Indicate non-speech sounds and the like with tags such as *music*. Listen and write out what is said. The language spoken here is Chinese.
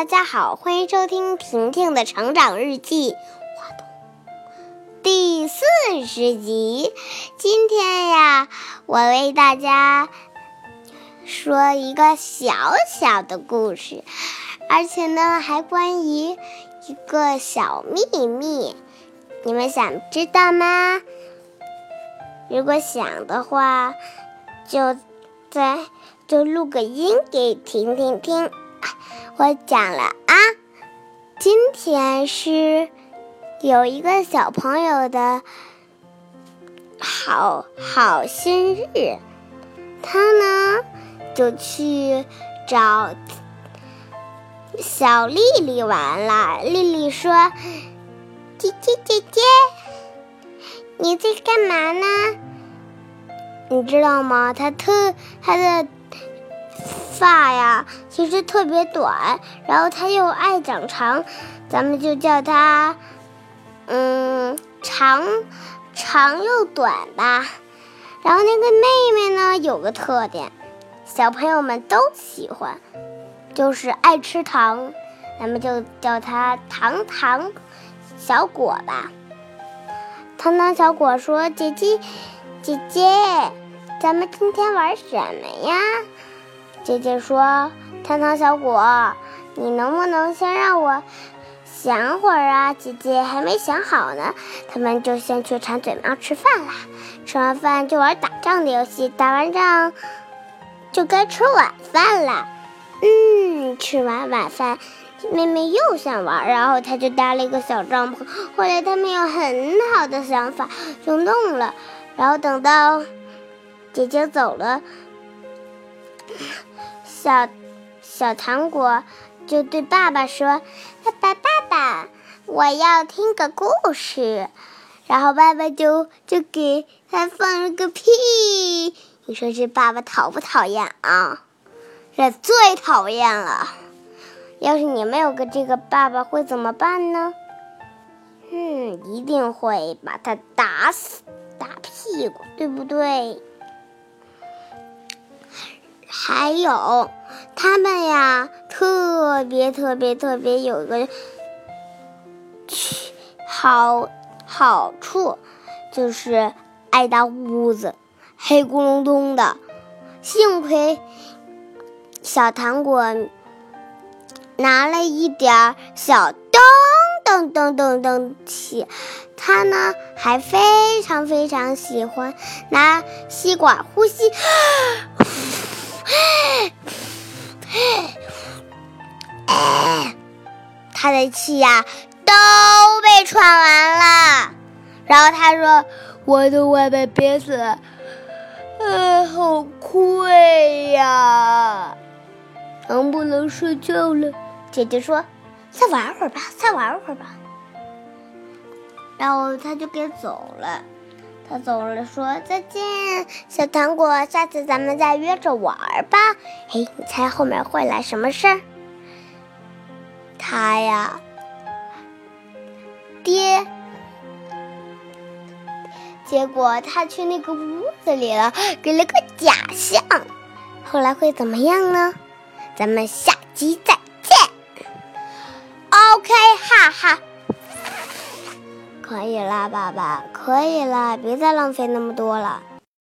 大家好，欢迎收听婷婷的成长日记，第四十集。今天呀，我为大家说一个小小的故事，而且呢，还关于一个小秘密。你们想知道吗？如果想的话，就在就录个音给婷婷听。我讲了啊，今天是有一个小朋友的好好生日，他呢就去找小丽丽玩了。丽丽说：“姐姐姐姐，你在干嘛呢？你知道吗？他特他的。”发呀，其实特别短，然后它又爱长长，咱们就叫它，嗯，长长又短吧。然后那个妹妹呢，有个特点，小朋友们都喜欢，就是爱吃糖，咱们就叫它糖糖小果吧。糖糖小果说：“姐姐，姐姐，咱们今天玩什么呀？”姐姐说：“糖糖小果，你能不能先让我想会儿啊？”姐姐还没想好呢。他们就先去馋嘴猫吃饭啦。吃完饭就玩打仗的游戏，打完仗就该吃晚饭了。嗯，吃完晚饭，妹妹又想玩，然后她就搭了一个小帐篷。后来他们有很好的想法，就弄了。然后等到姐姐走了。小小糖果就对爸爸说：“爸爸，爸爸，我要听个故事。”然后爸爸就就给他放了个屁。你说这爸爸讨不讨厌啊？这最讨厌了。要是你没有个这个爸爸，会怎么办呢？嗯，一定会把他打死，打屁股，对不对？还有，他们呀，特别特别特别有个好好处，就是爱搭屋子，黑咕隆咚的。幸亏小糖果拿了一点小灯灯灯灯灯器，他呢还非常非常喜欢拿吸管呼吸。*gasps* *gasps* 他的气呀都被喘完了，然后他说：“我的外卖憋死了，呃，好困呀，能不能睡觉了？”姐姐说：“再玩会儿吧，再玩会儿吧。”然后他就给走了。他走了，说再见，小糖果，下次咱们再约着玩吧。嘿，你猜后面会来什么事儿？他呀，爹，结果他去那个屋子里了，给了个假象。后来会怎么样呢？咱们下集再见。OK，哈哈。可以啦，爸爸，可以啦，别再浪费那么多了。